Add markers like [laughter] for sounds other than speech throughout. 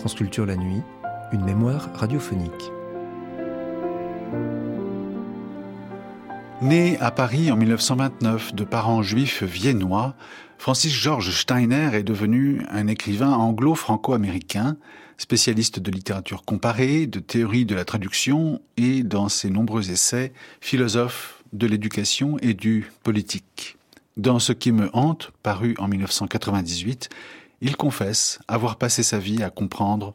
France Culture la nuit, une mémoire radiophonique. Né à Paris en 1929 de parents juifs viennois, Francis George Steiner est devenu un écrivain anglo-franco-américain, spécialiste de littérature comparée, de théorie de la traduction et, dans ses nombreux essais, philosophe de l'éducation et du politique. Dans Ce qui me hante, paru en 1998, il confesse avoir passé sa vie à comprendre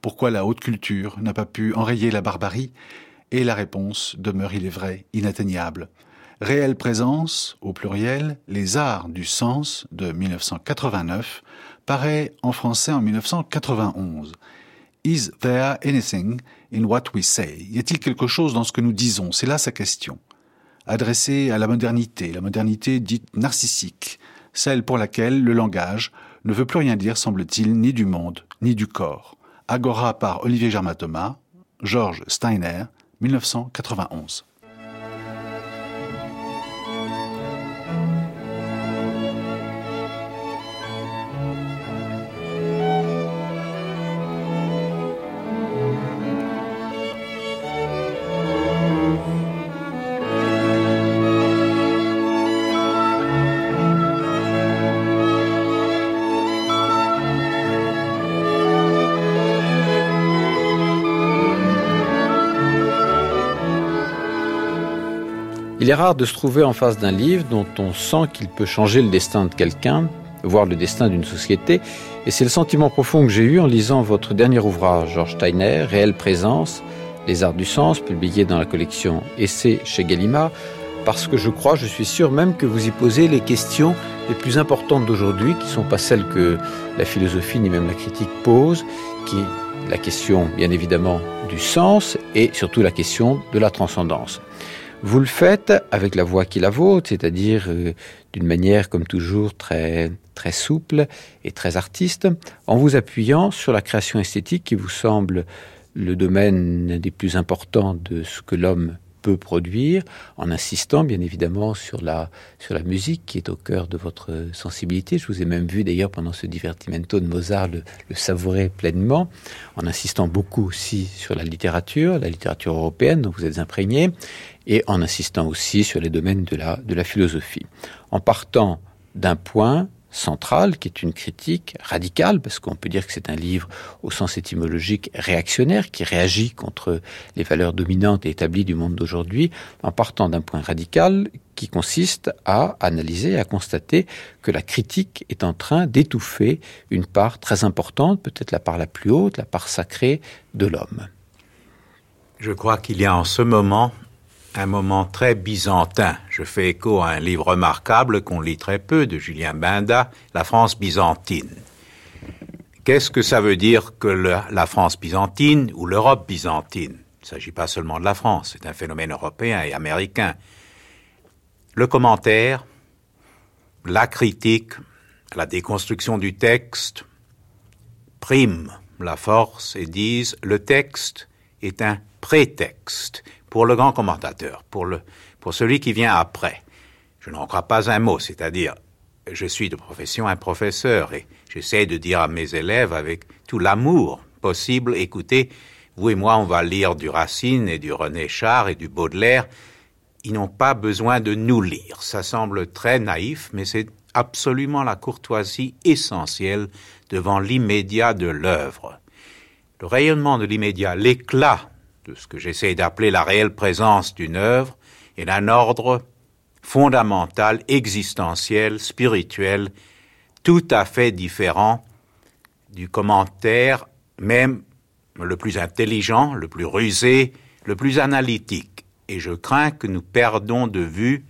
pourquoi la haute culture n'a pas pu enrayer la barbarie, et la réponse demeure, il est vrai, inatteignable. Réelle présence, au pluriel, les arts du sens de 1989, paraît en français en 1991. Is there anything in what we say? Y a-t-il quelque chose dans ce que nous disons? C'est là sa question. Adressée à la modernité, la modernité dite narcissique, celle pour laquelle le langage ne veut plus rien dire, semble-t-il, ni du monde, ni du corps. Agora par Olivier Germain Thomas, Georges Steiner, 1991. Il est rare de se trouver en face d'un livre dont on sent qu'il peut changer le destin de quelqu'un, voire le destin d'une société, et c'est le sentiment profond que j'ai eu en lisant votre dernier ouvrage, Georges Steiner, Réelle présence, Les arts du sens, publié dans la collection Essai chez Gallimard, parce que je crois, je suis sûr même que vous y posez les questions les plus importantes d'aujourd'hui, qui ne sont pas celles que la philosophie ni même la critique pose, qui est la question bien évidemment du sens et surtout la question de la transcendance. Vous le faites avec la voix qui la vôtre, c'est-à-dire euh, d'une manière comme toujours très très souple et très artiste, en vous appuyant sur la création esthétique qui vous semble le domaine des plus importants de ce que l'homme peut produire, en insistant bien évidemment sur la, sur la musique qui est au cœur de votre sensibilité. Je vous ai même vu d'ailleurs pendant ce divertimento de Mozart le, le savourer pleinement, en insistant beaucoup aussi sur la littérature, la littérature européenne dont vous êtes imprégné, et en insistant aussi sur les domaines de la, de la philosophie. En partant d'un point centrale, qui est une critique radicale, parce qu'on peut dire que c'est un livre au sens étymologique réactionnaire, qui réagit contre les valeurs dominantes et établies du monde d'aujourd'hui, en partant d'un point radical qui consiste à analyser, à constater que la critique est en train d'étouffer une part très importante, peut-être la part la plus haute, la part sacrée de l'homme. Je crois qu'il y a en ce moment un moment très byzantin. Je fais écho à un livre remarquable qu'on lit très peu de Julien Binda, La France byzantine. Qu'est-ce que ça veut dire que la France byzantine ou l'Europe byzantine? Il ne s'agit pas seulement de la France, c'est un phénomène européen et américain. Le commentaire, la critique, la déconstruction du texte priment la force et disent le texte est un prétexte pour le grand commentateur, pour, le, pour celui qui vient après. Je n'en crois pas un mot, c'est-à-dire, je suis de profession un professeur et j'essaie de dire à mes élèves avec tout l'amour possible, écoutez, vous et moi, on va lire du Racine et du René Char et du Baudelaire. Ils n'ont pas besoin de nous lire. Ça semble très naïf, mais c'est absolument la courtoisie essentielle devant l'immédiat de l'œuvre. Le rayonnement de l'immédiat, l'éclat de ce que j'essaie d'appeler la réelle présence d'une œuvre est d'un ordre fondamental, existentiel, spirituel, tout à fait différent du commentaire, même le plus intelligent, le plus rusé, le plus analytique. Et je crains que nous perdons de vue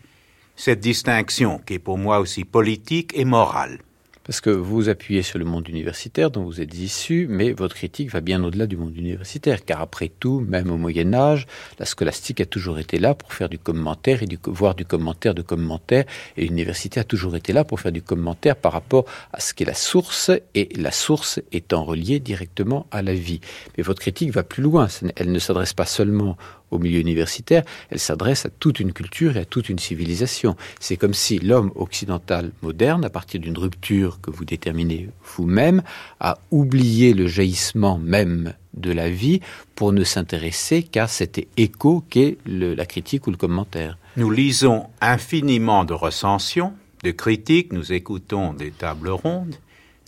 cette distinction qui est pour moi aussi politique et morale. Parce que vous appuyez sur le monde universitaire dont vous êtes issu, mais votre critique va bien au-delà du monde universitaire, car après tout, même au Moyen Âge, la scolastique a toujours été là pour faire du commentaire et du, voir du commentaire de commentaire, et l'université a toujours été là pour faire du commentaire par rapport à ce qu'est la source, et la source étant reliée directement à la vie. Mais votre critique va plus loin, elle ne s'adresse pas seulement au milieu universitaire, elle s'adresse à toute une culture et à toute une civilisation. C'est comme si l'homme occidental moderne, à partir d'une rupture que vous déterminez vous-même, à oublier le jaillissement même de la vie pour ne s'intéresser qu'à cet écho qu'est la critique ou le commentaire. Nous lisons infiniment de recensions, de critiques, nous écoutons des tables rondes,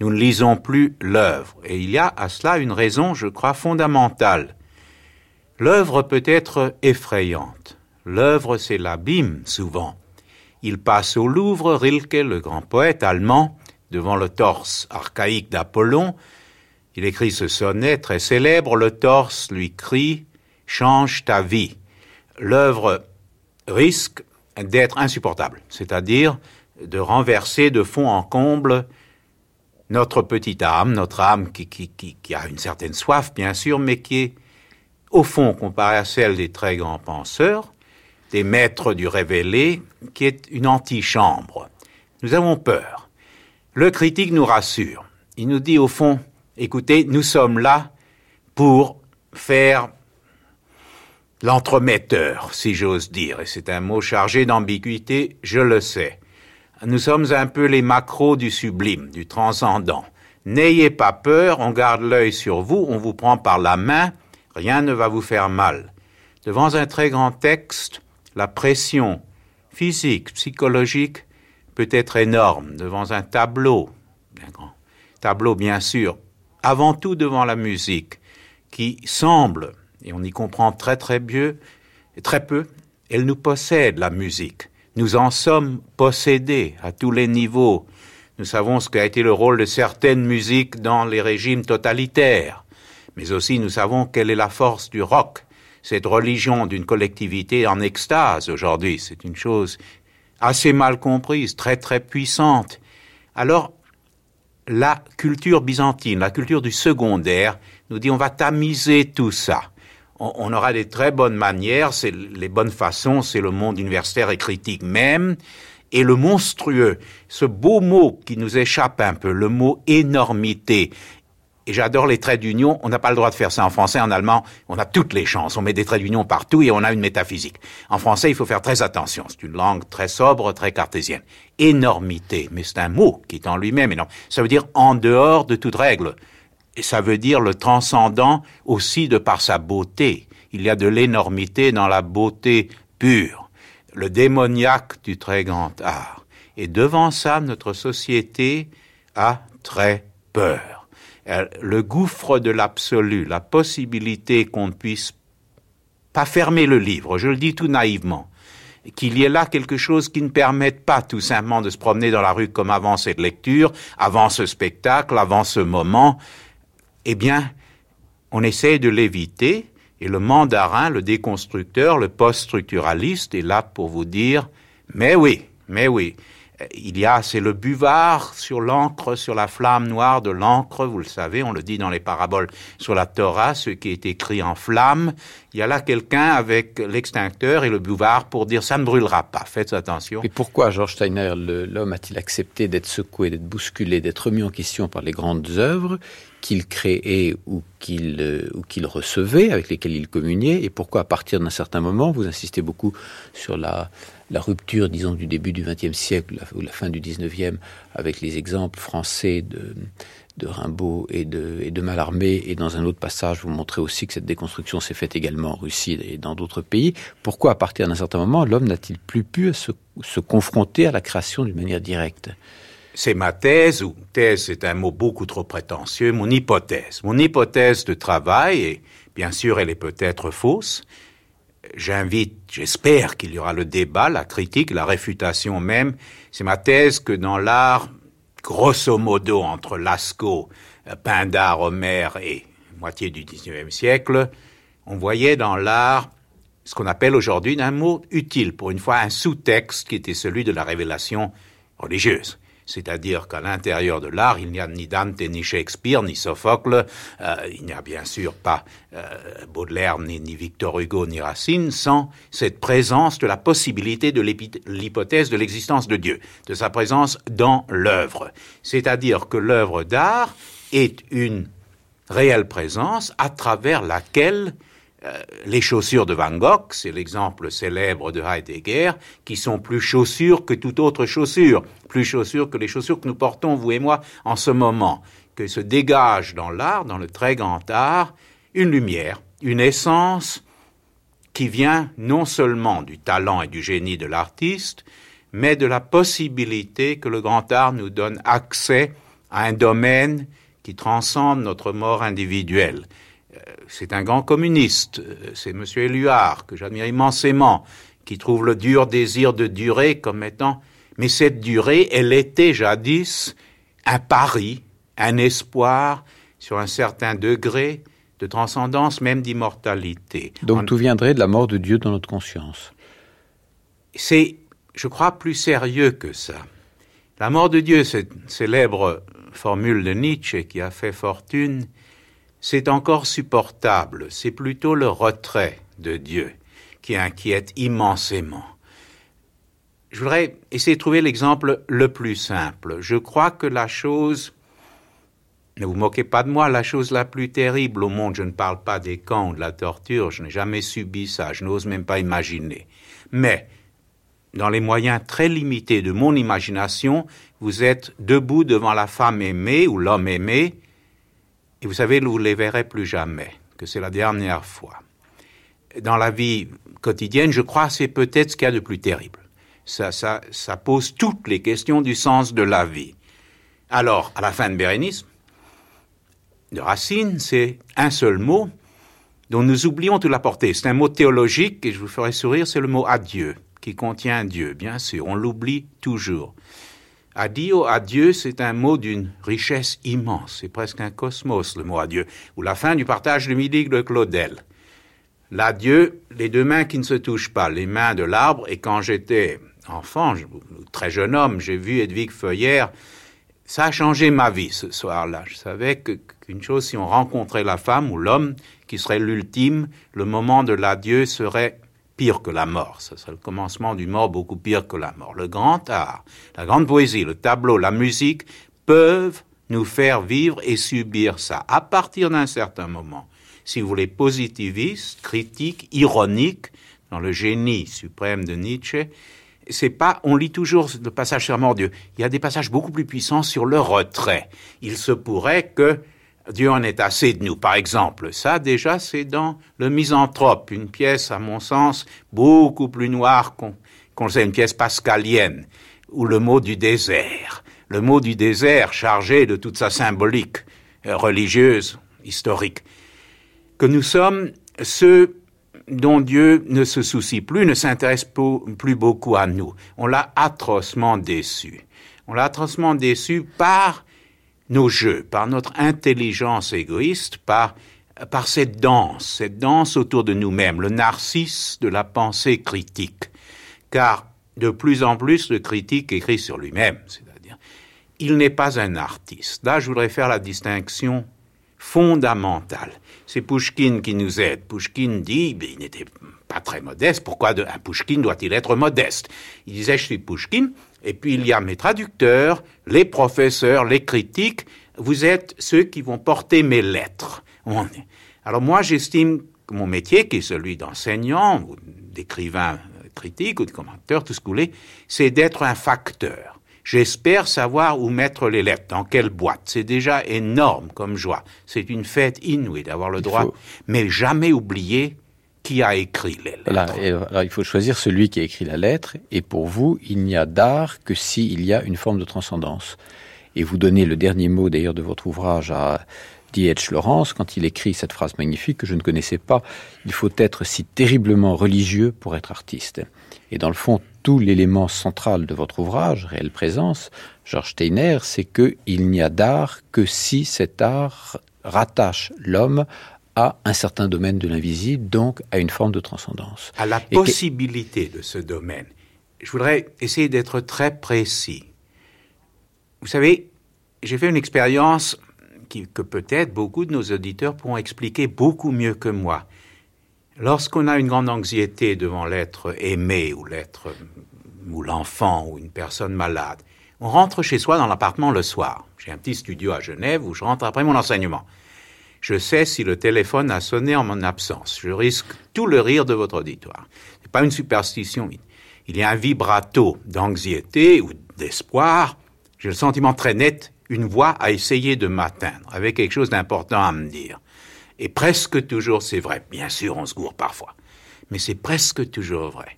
nous ne lisons plus l'œuvre. Et il y a à cela une raison, je crois, fondamentale. L'œuvre peut être effrayante. L'œuvre, c'est l'abîme, souvent. Il passe au Louvre, Rilke, le grand poète allemand, devant le torse archaïque d'Apollon. Il écrit ce sonnet très célèbre. Le torse lui crie Change ta vie. L'œuvre risque d'être insupportable, c'est-à-dire de renverser de fond en comble notre petite âme, notre âme qui, a une certaine soif, bien sûr, mais qui est, au fond, comparée à celle des très grands penseurs, des maîtres du révélé, qui est une antichambre. Nous avons peur. Le critique nous rassure. Il nous dit, au fond, écoutez, nous sommes là pour faire l'entremetteur, si j'ose dire, et c'est un mot chargé d'ambiguïté, je le sais. Nous sommes un peu les macros du sublime, du transcendant. N'ayez pas peur, on garde l'œil sur vous, on vous prend par la main, rien ne va vous faire mal. Devant un très grand texte, la pression physique, psychologique peut être énorme. Devant un tableau, bien grand, tableau bien sûr, avant tout devant la musique, qui semble, et on y comprend très très très peu, elle nous possède la musique. Nous en sommes possédés à tous les niveaux. Nous savons ce qu'a été le rôle de certaines musiques dans les régimes totalitaires. Mais aussi nous savons quelle est la force du rock, cette religion d'une collectivité en extase aujourd'hui. C'est une chose assez mal comprise, très très puissante. Alors, la culture byzantine, la culture du secondaire, nous dit on va tamiser tout ça on, aura des très bonnes manières, c'est les bonnes façons, c'est le monde universitaire et critique même, et le monstrueux, ce beau mot qui nous échappe un peu, le mot énormité. Et j'adore les traits d'union. On n'a pas le droit de faire ça en français, en allemand. On a toutes les chances. On met des traits d'union partout et on a une métaphysique. En français, il faut faire très attention. C'est une langue très sobre, très cartésienne. Énormité. Mais c'est un mot qui est en lui-même énorme. Ça veut dire en dehors de toute règle et ça veut dire le transcendant aussi de par sa beauté. Il y a de l'énormité dans la beauté pure, le démoniaque du très grand art. Et devant ça, notre société a très peur. Le gouffre de l'absolu, la possibilité qu'on ne puisse pas fermer le livre, je le dis tout naïvement, qu'il y ait là quelque chose qui ne permette pas tout simplement de se promener dans la rue comme avant cette lecture, avant ce spectacle, avant ce moment, eh bien, on essaie de l'éviter, et le mandarin, le déconstructeur, le post-structuraliste est là pour vous dire, mais oui, mais oui, il y a, c'est le buvard sur l'encre, sur la flamme noire de l'encre, vous le savez, on le dit dans les paraboles sur la Torah, ce qui est écrit en flamme. Il y a là quelqu'un avec l'extincteur et le buvard pour dire ça ne brûlera pas, faites attention. Et pourquoi George Steiner, l'homme, a-t-il accepté d'être secoué, d'être bousculé, d'être remis en question par les grandes œuvres qu'il créait ou qu'il euh, ou qu'il recevait, avec lesquelles il communiait, et pourquoi à partir d'un certain moment, vous insistez beaucoup sur la, la rupture, disons, du début du XXe siècle ou la fin du XIXe, avec les exemples français de, Rimbaud et de, et de Mallarmé, et dans un autre passage, vous montrez aussi que cette déconstruction s'est faite également en Russie et dans d'autres pays. Pourquoi, à partir d'un certain moment, l'homme n'a-t-il plus pu se, se confronter à la création d'une manière directe? C'est ma thèse, ou thèse c'est un mot beaucoup trop prétentieux, mon hypothèse. Mon hypothèse de travail, et bien sûr elle est peut-être fausse, j'invite, j'espère qu'il y aura le débat, la critique, la réfutation même, c'est ma thèse que dans l'art, grosso modo, entre Lascaux, Pindar, Homer et moitié du XIXe siècle, on voyait dans l'art ce qu'on appelle aujourd'hui un mot utile, pour une fois un sous-texte qui était celui de la révélation religieuse c'est-à-dire qu'à l'intérieur de l'art, il n'y a ni Dante, ni Shakespeare, ni Sophocle, euh, il n'y a bien sûr pas euh, Baudelaire, ni, ni, Victor Hugo, ni Racine, sans cette présence de la possibilité de l'hypothèse de l'existence de Dieu, de sa présence dans l'œuvre. C'est-à-dire que l'œuvre d'art est une réelle présence à travers laquelle euh, les chaussures de Van Gogh, c'est l'exemple célèbre de Heidegger, qui sont plus chaussures que toute autre chaussure, plus chaussures que les chaussures que nous portons, vous et moi, en ce moment, que se dégage dans l'art, dans le très grand art, une lumière, une essence qui vient non seulement du talent et du génie de l'artiste, mais de la possibilité que le grand art nous donne accès à un domaine qui transcende notre mort individuelle. Euh, c'est un grand communiste, euh, c'est M. Éluard, que j'admire immensément, qui trouve le dur désir de durer comme étant... Mais cette durée, elle était jadis un pari, un espoir sur un certain degré de transcendance, même d'immortalité. Donc tout viendrait de la mort de Dieu dans notre conscience. C'est, je crois, plus sérieux que ça. La mort de Dieu, cette célèbre formule de Nietzsche qui a fait fortune, c'est encore supportable. C'est plutôt le retrait de Dieu qui inquiète immensément. Je voudrais essayer de trouver l'exemple le plus simple. Je crois que la chose ne vous moquez pas de moi, la chose la plus terrible au monde, je ne parle pas des camps ou de la torture, je n'ai jamais subi ça, je n'ose même pas imaginer. Mais, dans les moyens très limités de mon imagination, vous êtes debout devant la femme aimée ou l'homme aimé, et vous savez, vous ne les verrez plus jamais, que c'est la dernière fois. Dans la vie quotidienne, je crois c'est peut-être ce qu'il y a de plus terrible. Ça, ça, ça pose toutes les questions du sens de la vie. Alors, à la fin de Bérénice, de Racine, c'est un seul mot dont nous oublions toute la portée. C'est un mot théologique et je vous ferai sourire, c'est le mot adieu, qui contient Dieu, bien sûr, on l'oublie toujours. Adio, adieu, c'est un mot d'une richesse immense, c'est presque un cosmos, le mot adieu, ou la fin du partage de midi de Claudel. L'adieu, les deux mains qui ne se touchent pas, les mains de l'arbre, et quand j'étais enfant, très jeune homme, j'ai vu Edwige Feuillère ça a changé ma vie ce soir-là. Je savais qu'une chose, si on rencontrait la femme ou l'homme qui serait l'ultime, le moment de l'adieu serait pire que la mort. Ce serait le commencement du mort beaucoup pire que la mort. Le grand art, la grande poésie, le tableau, la musique peuvent nous faire vivre et subir ça à partir d'un certain moment. Si vous voulez positiviste, critique, ironique, dans le génie suprême de Nietzsche, c'est pas, on lit toujours le passage sur mort Dieu. Il y a des passages beaucoup plus puissants sur le retrait. Il se pourrait que Dieu en ait assez de nous. Par exemple, ça déjà c'est dans le Misanthrope, une pièce à mon sens beaucoup plus noire qu'on sait, une pièce pascalienne, ou le mot du désert. Le mot du désert chargé de toute sa symbolique euh, religieuse, historique. Que nous sommes ceux dont Dieu ne se soucie plus, ne s'intéresse plus beaucoup à nous. On l'a atrocement déçu. On l'a atrocement déçu par nos jeux, par notre intelligence égoïste, par, par cette danse, cette danse autour de nous-mêmes, le narcisse de la pensée critique. Car de plus en plus, le critique écrit sur lui-même, c'est-à-dire, il n'est pas un artiste. Là, je voudrais faire la distinction fondamentale. C'est Pouchkine qui nous aide. Pouchkine dit, ben, il n'était pas très modeste, pourquoi un Pouchkine doit-il être modeste? Il disait, je suis Pouchkine, et puis il y a mes traducteurs, les professeurs, les critiques, vous êtes ceux qui vont porter mes lettres. Alors moi, j'estime que mon métier, qui est celui d'enseignant, ou d'écrivain critique, ou de commentateur, tout ce que vous voulez, c'est d'être un facteur. J'espère savoir où mettre les lettres, dans quelle boîte. C'est déjà énorme comme joie. C'est une fête inouïe d'avoir le droit, mais jamais oublier a écrit les lettres. il faut choisir celui qui a écrit la lettre, et pour vous, il n'y a d'art que s'il y a une forme de transcendance. Et vous donnez le dernier mot d'ailleurs de votre ouvrage à D.H. Lawrence quand il écrit cette phrase magnifique que je ne connaissais pas. Il faut être si terriblement religieux pour être artiste. Et dans le fond, tout l'élément central de votre ouvrage, Réelle Présence, Georges Steiner, c'est qu'il n'y a d'art que si cet art rattache l'homme à un certain domaine de l'invisible, donc à une forme de transcendance. À la possibilité de ce domaine. Je voudrais essayer d'être très précis. Vous savez, j'ai fait une expérience que peut-être beaucoup de nos auditeurs pourront expliquer beaucoup mieux que moi. Lorsqu'on a une grande anxiété devant l'être aimé ou l'être ou l'enfant ou une personne malade, on rentre chez soi dans l'appartement le soir. J'ai un petit studio à Genève où je rentre après mon enseignement. Je sais si le téléphone a sonné en mon absence. Je risque tout le rire de votre auditoire. C'est pas une superstition. Il y a un vibrato d'anxiété ou d'espoir. J'ai le sentiment très net, une voix a essayé de m'atteindre avec quelque chose d'important à me dire. Et presque toujours c'est vrai. Bien sûr, on se gourre parfois. Mais c'est presque toujours vrai.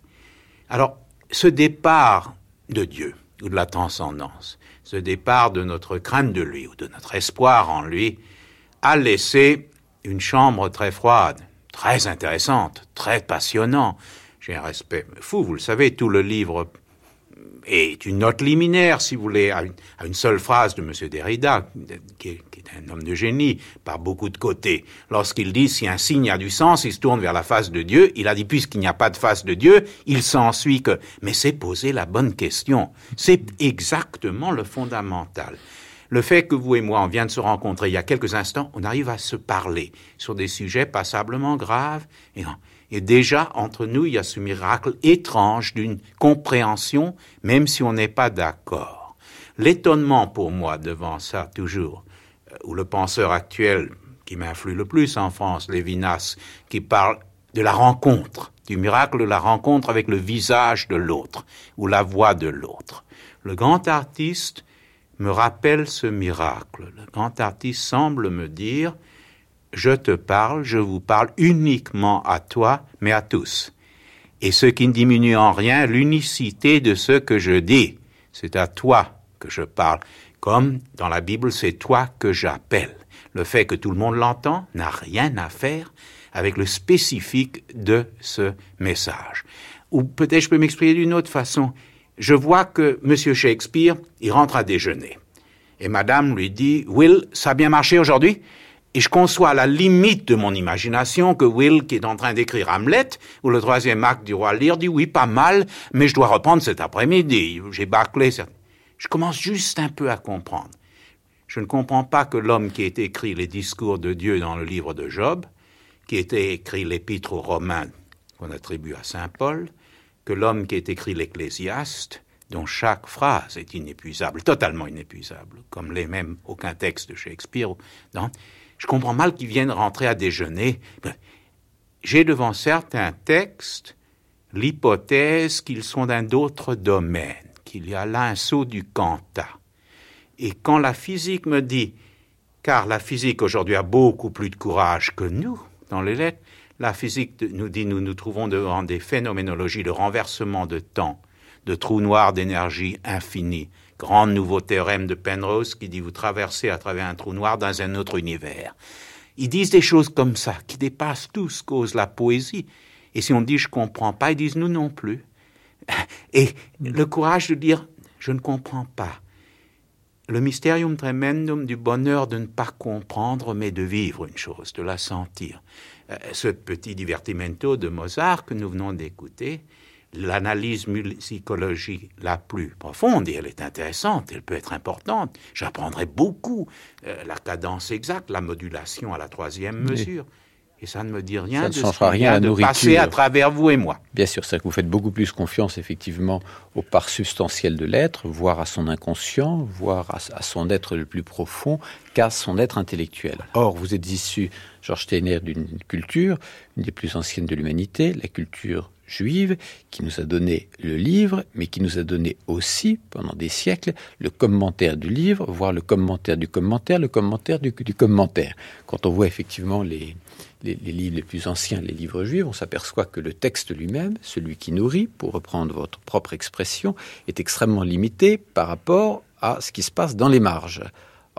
Alors, ce départ de Dieu, ou de la transcendance, ce départ de notre crainte de lui, ou de notre espoir en lui, a laissé une chambre très froide, très intéressante, très passionnant. J'ai un respect fou, vous le savez, tout le livre est une note liminaire, si vous voulez, à une, seule phrase de M. Derrida, qui est, un homme de génie, par beaucoup de côtés. Lorsqu'il dit si un signe a du sens, il se tourne vers la face de Dieu. Il a dit puisqu'il n'y a pas de face de Dieu, il s'ensuit que. Mais c'est poser la bonne question. C'est exactement le fondamental. Le fait que vous et moi, on vient de se rencontrer il y a quelques instants, on arrive à se parler sur des sujets passablement graves. Et, et déjà, entre nous, il y a ce miracle étrange d'une compréhension, même si on n'est pas d'accord. L'étonnement pour moi devant ça, toujours, euh, ou le penseur actuel qui m'influe le plus en France, Lévinas, qui parle de la rencontre, du miracle de la rencontre avec le visage de l'autre, ou la voix de l'autre. Le grand artiste me rappelle ce miracle. Le grand artiste semble me dire, je te parle, je vous parle uniquement à toi, mais à tous. Et ce qui ne diminue en rien l'unicité de ce que je dis. C'est à toi que je parle. Comme dans la Bible, c'est toi que j'appelle. Le fait que tout le monde l'entend n'a rien à faire avec le spécifique de ce message. Ou peut-être je peux m'exprimer d'une autre façon. Je vois que M. Shakespeare, il rentre à déjeuner. Et madame lui dit, Will, ça a bien marché aujourd'hui? Et je conçois à la limite de mon imagination que Will, qui est en train d'écrire Hamlet, ou le troisième acte du roi Lear, dit oui, pas mal, mais je dois reprendre cet après-midi. J'ai bâclé. Je commence juste un peu à comprendre. Je ne comprends pas que l'homme qui ait écrit les discours de Dieu dans le livre de Job, qui ait écrit l'épître aux Romains qu'on attribue à Saint Paul, que l'homme qui ait écrit l'Ecclésiaste, dont chaque phrase est inépuisable, totalement inépuisable, comme l'est même aucun texte de Shakespeare, non je comprends mal qu'ils viennent rentrer à déjeuner. J'ai devant certains textes l'hypothèse qu'ils sont d'un autre domaine, qu'il y a là un saut du quanta. Et quand la physique me dit, car la physique aujourd'hui a beaucoup plus de courage que nous dans les lettres, la physique nous dit nous nous trouvons devant des phénoménologies de renversement de temps, de trous noirs d'énergie infinie, grand nouveau théorème de Penrose qui dit vous traversez à travers un trou noir dans un autre univers. Ils disent des choses comme ça qui dépassent tout ce qu'ose la poésie. Et si on dit je comprends pas, ils disent nous non plus. Et le courage de dire je ne comprends pas. Le mysterium tremendum du bonheur de ne pas comprendre, mais de vivre une chose, de la sentir. Euh, ce petit divertimento de Mozart que nous venons d'écouter, l'analyse musicologie la plus profonde, et elle est intéressante, elle peut être importante. J'apprendrai beaucoup euh, la cadence exacte, la modulation à la troisième mesure. Et ça ne me dit rien ça de, ne changera rien à de passer à travers vous et moi. Bien sûr, c'est que vous faites beaucoup plus confiance effectivement aux parts substantielles de l'être, voire à son inconscient, voire à, son être le plus profond, qu'à son être intellectuel. Or, vous êtes issu, Georges Steiner, d'une culture, une des plus anciennes de l'humanité, la culture juive qui nous a donné le livre, mais qui nous a donné aussi, pendant des siècles, le commentaire du livre, voire le commentaire du commentaire, le commentaire du, commentaire. Quand on voit effectivement les, les, livres les plus anciens, les livres juifs, on s'aperçoit que le texte lui-même, celui qui nourrit, pour reprendre votre propre expression, est extrêmement limité par rapport à ce qui se passe dans les marges.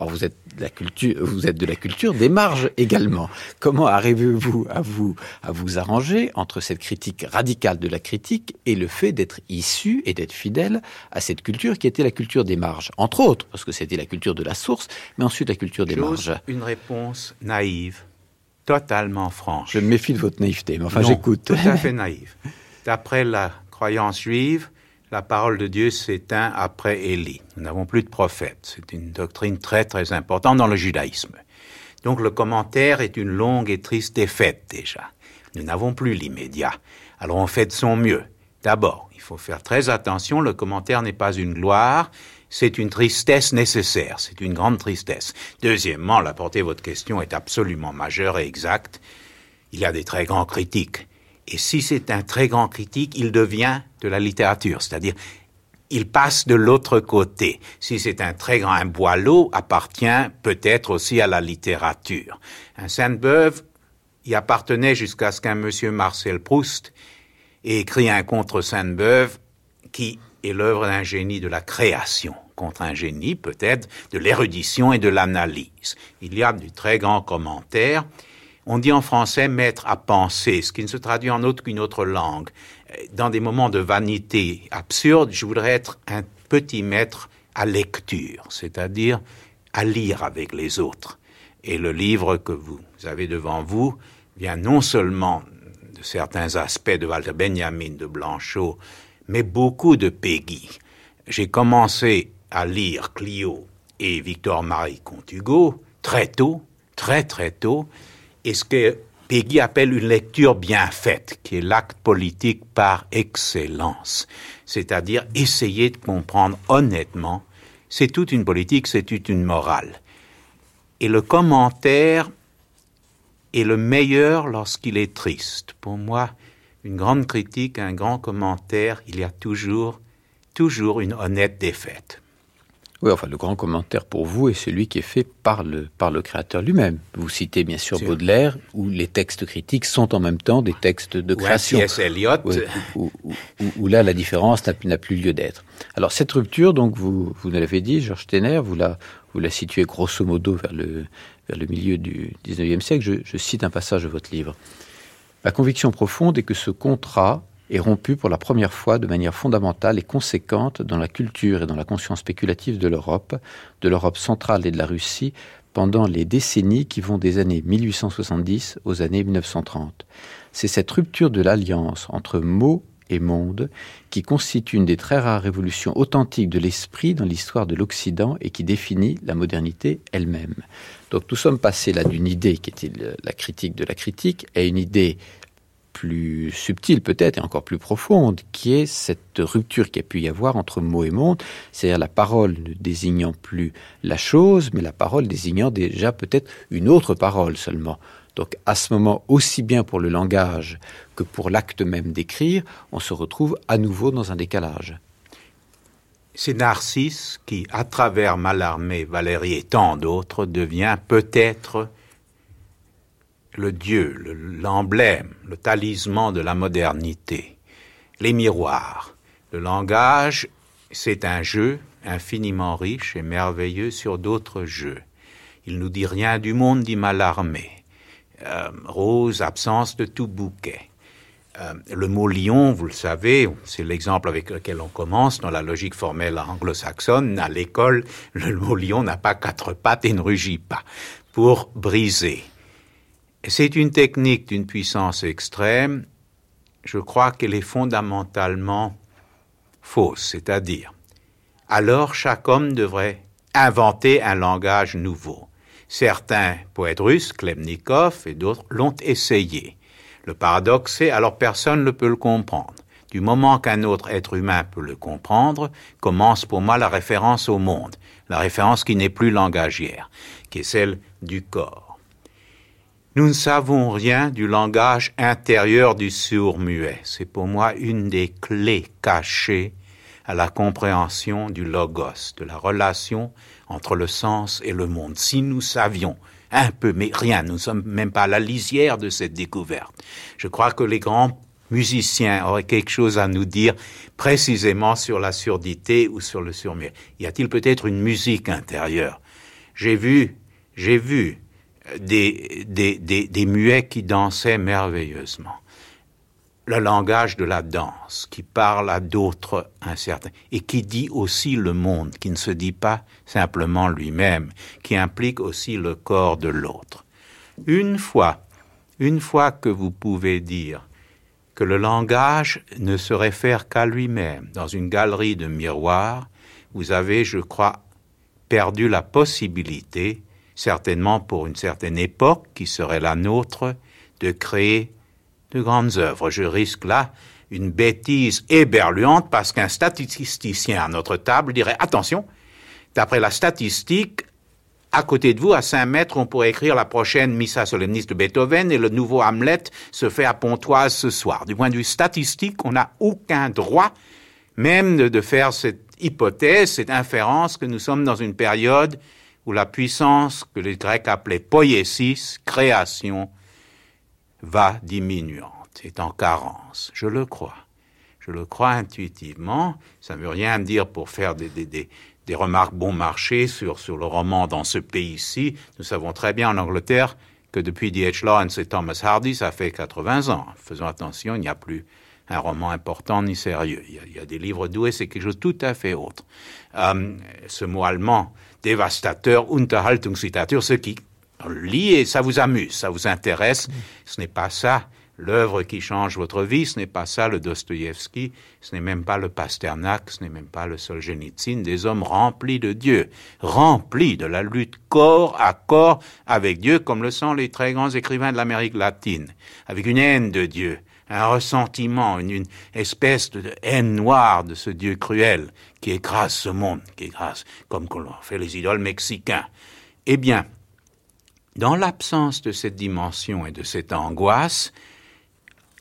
Or, vous êtes de la culture, vous êtes de la culture des marges également. Comment arrivez-vous à vous, à vous arranger entre cette critique radicale de la critique et le fait d'être issu et d'être fidèle à cette culture qui était la culture des marges, entre autres, parce que c'était la culture de la source, mais ensuite la culture des marges. Une réponse naïve, totalement franche. Je me méfie de votre naïveté, mais enfin j'écoute. Tout à [laughs] fait naïve. D'après la croyance juive, la parole de Dieu s'éteint après Élie. Nous n'avons plus de prophète. C'est une doctrine très très importante dans le judaïsme. Donc le commentaire est une longue et triste défaite déjà. Nous n'avons plus l'immédiat. Alors on fait de son mieux. D'abord, il faut faire très attention, le commentaire n'est pas une gloire, c'est une tristesse nécessaire, c'est une grande tristesse. Deuxièmement, la portée de votre question est absolument majeure et exacte. Il y a des très grands critiques. Et si c'est un très grand critique, il devient de la littérature, c'est-à-dire il passe de l'autre côté. Si c'est un très grand boileau, appartient peut-être aussi à la littérature. Un Sainte-Beuve y appartenait jusqu'à ce qu'un monsieur Marcel Proust ait écrit un contre Sainte-Beuve qui est l'œuvre d'un génie de la création, contre un génie peut-être de l'érudition et de l'analyse. Il y a du très grands commentaires. On dit en français mettre à penser, ce qui ne se traduit en aucune autre langue dans des moments de vanité absurde, je voudrais être un petit maître à lecture, c'est-à-dire à lire avec les autres. Et le livre que vous avez devant vous vient non seulement de certains aspects de Walter Benjamin, de Blanchot, mais beaucoup de Peggy. J'ai commencé à lire Clio et Victor-Marie Contugo très tôt, très très tôt, et ce que Peggy appelle une lecture bien faite, qui est l'acte politique par excellence, c'est-à-dire essayer de comprendre honnêtement. C'est toute une politique, c'est toute une morale. Et le commentaire est le meilleur lorsqu'il est triste. Pour moi, une grande critique, un grand commentaire, il y a toujours, toujours une honnête défaite. Oui, enfin, le grand commentaire pour vous est celui qui est fait par le, par le créateur lui-même. Vous citez bien sûr Baudelaire, où les textes critiques sont en même temps des textes de création. Ou Eliot. où, là, la différence n'a plus lieu d'être. Alors, cette rupture, donc, vous, vous l'avez dit, Georges Tener, vous la, vous la situez grosso modo vers le, vers le milieu du 19e siècle. Je, je cite un passage de votre livre. Ma conviction profonde est que ce contrat est rompu pour la première fois de manière fondamentale et conséquente dans la culture et dans la conscience spéculative de l'Europe, de l'Europe centrale et de la Russie pendant les décennies qui vont des années 1870 aux années 1930. C'est cette rupture de l'alliance entre mots et monde qui constitue une des très rares révolutions authentiques de l'esprit dans l'histoire de l'Occident et qui définit la modernité elle-même. Donc nous sommes passés là d'une idée qui était la critique de la critique à une idée plus subtile peut-être et encore plus profonde, qui est cette rupture qui a pu y avoir entre mot et monde, c'est-à-dire la parole ne désignant plus la chose, mais la parole désignant déjà peut-être une autre parole seulement. Donc à ce moment, aussi bien pour le langage que pour l'acte même d'écrire, on se retrouve à nouveau dans un décalage. C'est Narcisse qui, à travers Mallarmé, Valérie et tant d'autres, devient peut-être le Dieu, l'emblème, le, talisman de la modernité, les miroirs. Le langage, c'est un jeu infiniment riche et merveilleux sur d'autres jeux. Il nous dit rien du monde, dit Mallarmé. Euh, rose, absence de tout bouquet. Euh, le mot lion, vous le savez, c'est l'exemple avec lequel on commence dans la logique formelle anglo-saxonne. À l'école, le mot lion n'a pas quatre pattes et ne rugit pas. Pour briser, c'est une technique d'une puissance extrême. Je crois qu'elle est fondamentalement fausse, c'est-à-dire, alors chaque homme devrait inventer un langage nouveau. Certains poètes russes, Klemnikov et d'autres, l'ont essayé. Le paradoxe est, alors personne ne peut le comprendre. Du moment qu'un autre être humain peut le comprendre, commence pour moi la référence au monde, la référence qui n'est plus langagière, qui est celle du corps. Nous ne savons rien du langage intérieur du sourd-muet. C'est pour moi une des clés cachées à la compréhension du logos, de la relation entre le sens et le monde. Si nous savions un peu, mais rien, nous ne sommes même pas à la lisière de cette découverte. Je crois que les grands musiciens auraient quelque chose à nous dire précisément sur la surdité ou sur le surmuet. Y a-t-il peut-être une musique intérieure? J'ai vu, j'ai vu des, des, des, muets qui dansaient merveilleusement. Le langage de la danse qui parle à d'autres incertains et qui dit aussi le monde, qui ne se dit pas simplement lui-même, qui implique aussi le corps de l'autre. Une fois, une fois que vous pouvez dire que le langage ne se réfère qu'à lui-même dans une galerie de miroirs, vous avez, je crois, perdu la possibilité certainement pour une certaine époque qui serait la nôtre, de créer de grandes œuvres. Je risque là une bêtise éberluante parce qu'un statisticien à notre table dirait attention, D'après la statistique, à côté de vous, à 5 mètres, on pourrait écrire la prochaine Missa solemnis de Beethoven et le nouveau Hamlet se fait à Pontoise ce soir. Du point de vue statistique, on n'a aucun droit même de faire cette hypothèse, cette inférence que nous sommes dans une période où la puissance que les Grecs appelaient poiesis, création, va diminuante, est en carence. Je le crois. Je le crois intuitivement. Ça ne veut rien dire pour faire des, des, des, des remarques bon marché sur, sur le roman dans ce pays-ci. Nous savons très bien en Angleterre que depuis D.H. Lawrence et Thomas Hardy, ça fait 80 ans. Faisons attention, il n'y a plus un roman important ni sérieux. Il y a, des livres doués, c'est quelque chose de tout à fait autre. Euh, ce mot allemand, dévastateur, Unterhaltungsliteratur, ce qui lit et ça vous amuse, ça vous intéresse, ce n'est pas ça l'œuvre qui change votre vie, ce n'est pas ça le Dostoïevski, ce n'est même pas le Pasternak, ce n'est même pas le Solzhenitsyn, des hommes remplis de Dieu, remplis de la lutte corps à corps avec Dieu, comme le sont les très grands écrivains de l'Amérique latine, avec une haine de Dieu, un ressentiment, une, espèce de haine noire de ce Dieu cruel qui écrase ce monde, qui écrase, comme l'on fait les idoles mexicains. Eh bien, dans l'absence de cette dimension et de cette angoisse,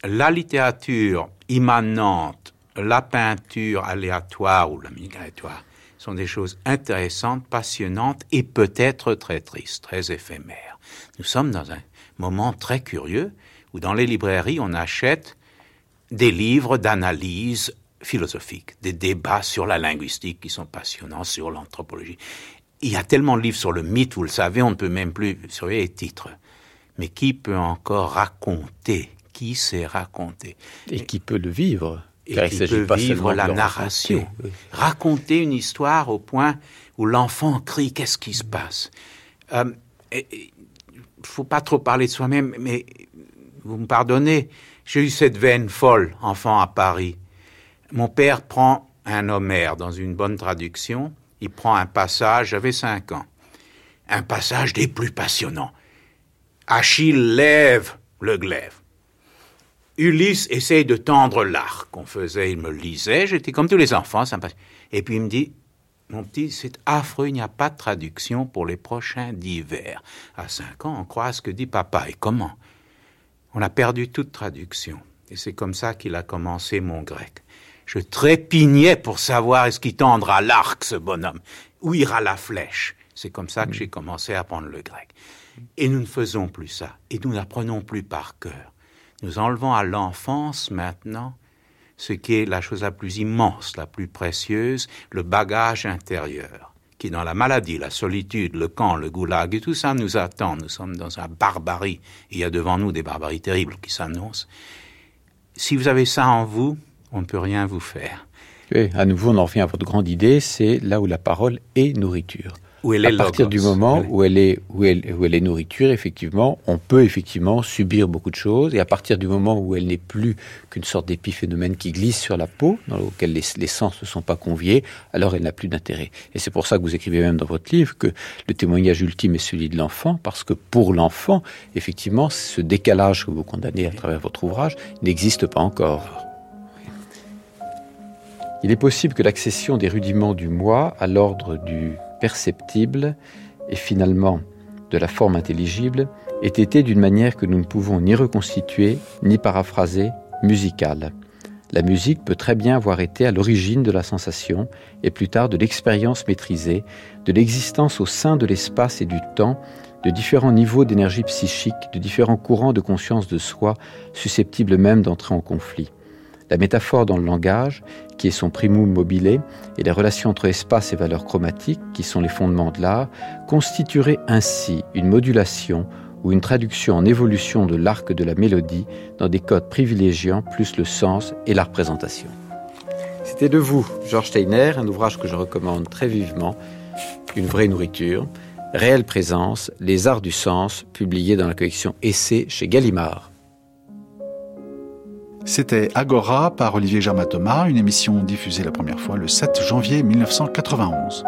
la littérature immanente, la peinture aléatoire ou la musique aléatoire sont des choses intéressantes, passionnantes et peut-être très tristes, très éphémères. Nous sommes dans un moment très curieux où dans les librairies on achète des livres d'analyse philosophique, des débats sur la linguistique qui sont passionnants, sur l'anthropologie. Il y a tellement de livres sur le mythe, vous le savez, on ne peut même plus surveiller les titres. Mais qui peut encore raconter? Qui sait raconter? Et qui peut le vivre? Et car il peut pas vivre la narration, oui. raconter une histoire au point où l'enfant crie qu'est-ce qui se passe? Euh, il faut pas trop parler de soi-même, mais vous me pardonnez, j'ai eu cette veine folle, enfant à Paris. Mon père prend un Homère dans une bonne traduction, il prend un passage, j'avais cinq ans, un passage des plus passionnants. Achille lève le glaive. Ulysse essaye de tendre l'arc. On faisait, il me lisait, j'étais comme tous les enfants, me Et puis il me dit, mon petit, c'est affreux, il n'y a pas de traduction pour les prochains d'hiver. À cinq ans, on croit ce que dit papa. Et comment On a perdu toute traduction. Et c'est comme ça qu'il a commencé mon grec. Je trépignais pour savoir est-ce qu'il tendra l'arc, ce bonhomme. Où ira la flèche? C'est comme ça que j'ai commencé à apprendre le grec. Et nous ne faisons plus ça. Et nous n'apprenons plus par cœur. Nous enlevons à l'enfance maintenant ce qui est la chose la plus immense, la plus précieuse, le bagage intérieur, qui dans la maladie, la solitude, le camp, le goulag, et tout ça nous attend. Nous sommes dans une barbarie. Il y a devant nous des barbaries terribles qui s'annoncent. Si vous avez ça en vous, on ne peut rien vous faire. À nouveau, on en revient à votre grande idée, c'est là où la parole est nourriture où elle est à partir logos. du moment où elle est où elle où elle est nourriture effectivement on peut effectivement subir beaucoup de choses. Et à partir du moment où elle n'est plus qu'une sorte d'épiphénomène qui glisse sur la peau dans lequel les, les sens ne sont pas conviés alors elle n'a plus d'intérêt. Et c'est pour ça que vous écrivez même dans votre livre que le témoignage ultime est celui de l'enfant parce que pour l'enfant effectivement ce décalage que vous condamnez à travers votre ouvrage n'existe pas encore. Il est possible que l'accession des rudiments du moi à l'ordre du perceptible et finalement de la forme intelligible ait été d'une manière que nous ne pouvons ni reconstituer ni paraphraser musicale. La musique peut très bien avoir été à l'origine de la sensation et plus tard de l'expérience maîtrisée, de l'existence au sein de l'espace et du temps, de différents niveaux d'énergie psychique, de différents courants de conscience de soi, susceptibles même d'entrer en conflit. La métaphore dans le langage, qui est son primum mobile, et les relations entre espace et valeurs chromatiques, qui sont les fondements de l'art, constitueraient ainsi une modulation ou une traduction en évolution de l'arc de la mélodie dans des codes privilégiant plus le sens et la représentation. C'était de vous, Georges Steiner, un ouvrage que je recommande très vivement, Une vraie nourriture, Réelle présence, Les arts du sens, publié dans la collection Essai chez Gallimard. C'était Agora par Olivier Germain-Thomas, une émission diffusée la première fois le 7 janvier 1991.